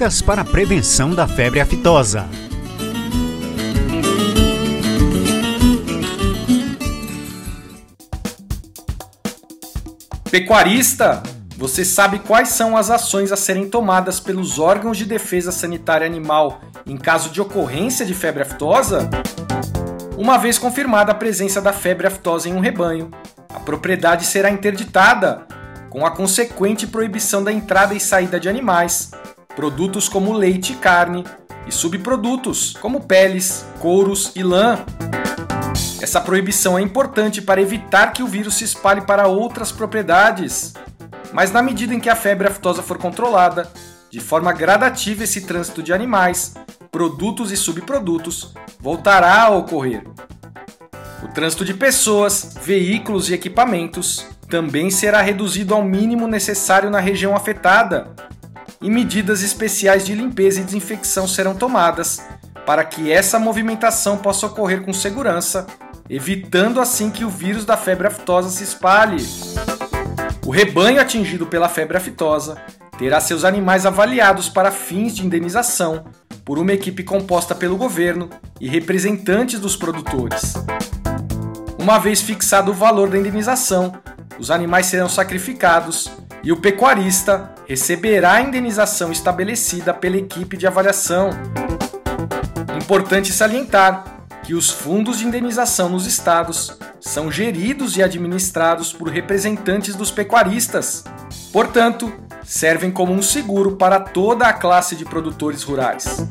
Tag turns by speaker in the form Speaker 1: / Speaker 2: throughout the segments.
Speaker 1: Dicas para a prevenção da febre aftosa.
Speaker 2: Pecuarista, você sabe quais são as ações a serem tomadas pelos órgãos de defesa sanitária animal em caso de ocorrência de febre aftosa? Uma vez confirmada a presença da febre aftosa em um rebanho, a propriedade será interditada, com a consequente proibição da entrada e saída de animais, produtos como leite e carne, e subprodutos como peles, couros e lã. Essa proibição é importante para evitar que o vírus se espalhe para outras propriedades. Mas na medida em que a febre aftosa for controlada, de forma gradativa esse trânsito de animais, produtos e subprodutos voltará a ocorrer. O trânsito de pessoas, veículos e equipamentos também será reduzido ao mínimo necessário na região afetada, e medidas especiais de limpeza e desinfecção serão tomadas para que essa movimentação possa ocorrer com segurança evitando assim que o vírus da febre aftosa se espalhe. O rebanho atingido pela febre aftosa terá seus animais avaliados para fins de indenização por uma equipe composta pelo governo e representantes dos produtores. Uma vez fixado o valor da indenização, os animais serão sacrificados e o pecuarista receberá a indenização estabelecida pela equipe de avaliação. Importante salientar que os fundos de indenização nos estados são geridos e administrados por representantes dos pecuaristas. Portanto, servem como um seguro para toda a classe de produtores rurais.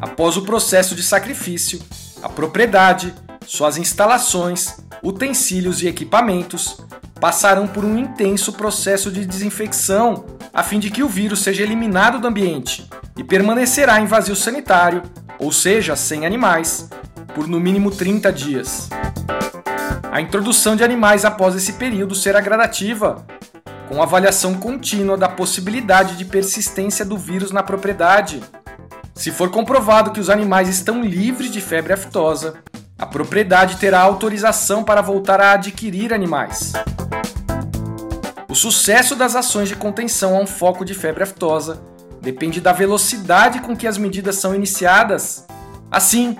Speaker 2: Após o processo de sacrifício, a propriedade, suas instalações, utensílios e equipamentos passarão por um intenso processo de desinfecção a fim de que o vírus seja eliminado do ambiente e permanecerá em vazio sanitário ou seja, sem animais, por no mínimo 30 dias. A introdução de animais após esse período será gradativa, com avaliação contínua da possibilidade de persistência do vírus na propriedade. Se for comprovado que os animais estão livres de febre aftosa, a propriedade terá autorização para voltar a adquirir animais. O sucesso das ações de contenção a um foco de febre aftosa depende da velocidade com que as medidas são iniciadas. Assim,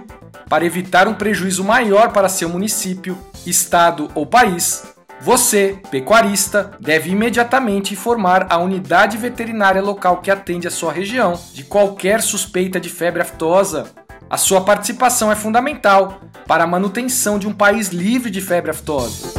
Speaker 2: para evitar um prejuízo maior para seu município, estado ou país, você, pecuarista, deve imediatamente informar a unidade veterinária local que atende a sua região de qualquer suspeita de febre aftosa. A sua participação é fundamental para a manutenção de um país livre de febre aftosa.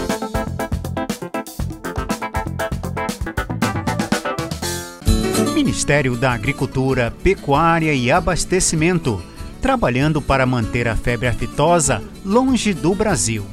Speaker 1: Ministério da Agricultura, Pecuária e Abastecimento, trabalhando para manter a febre aftosa longe do Brasil.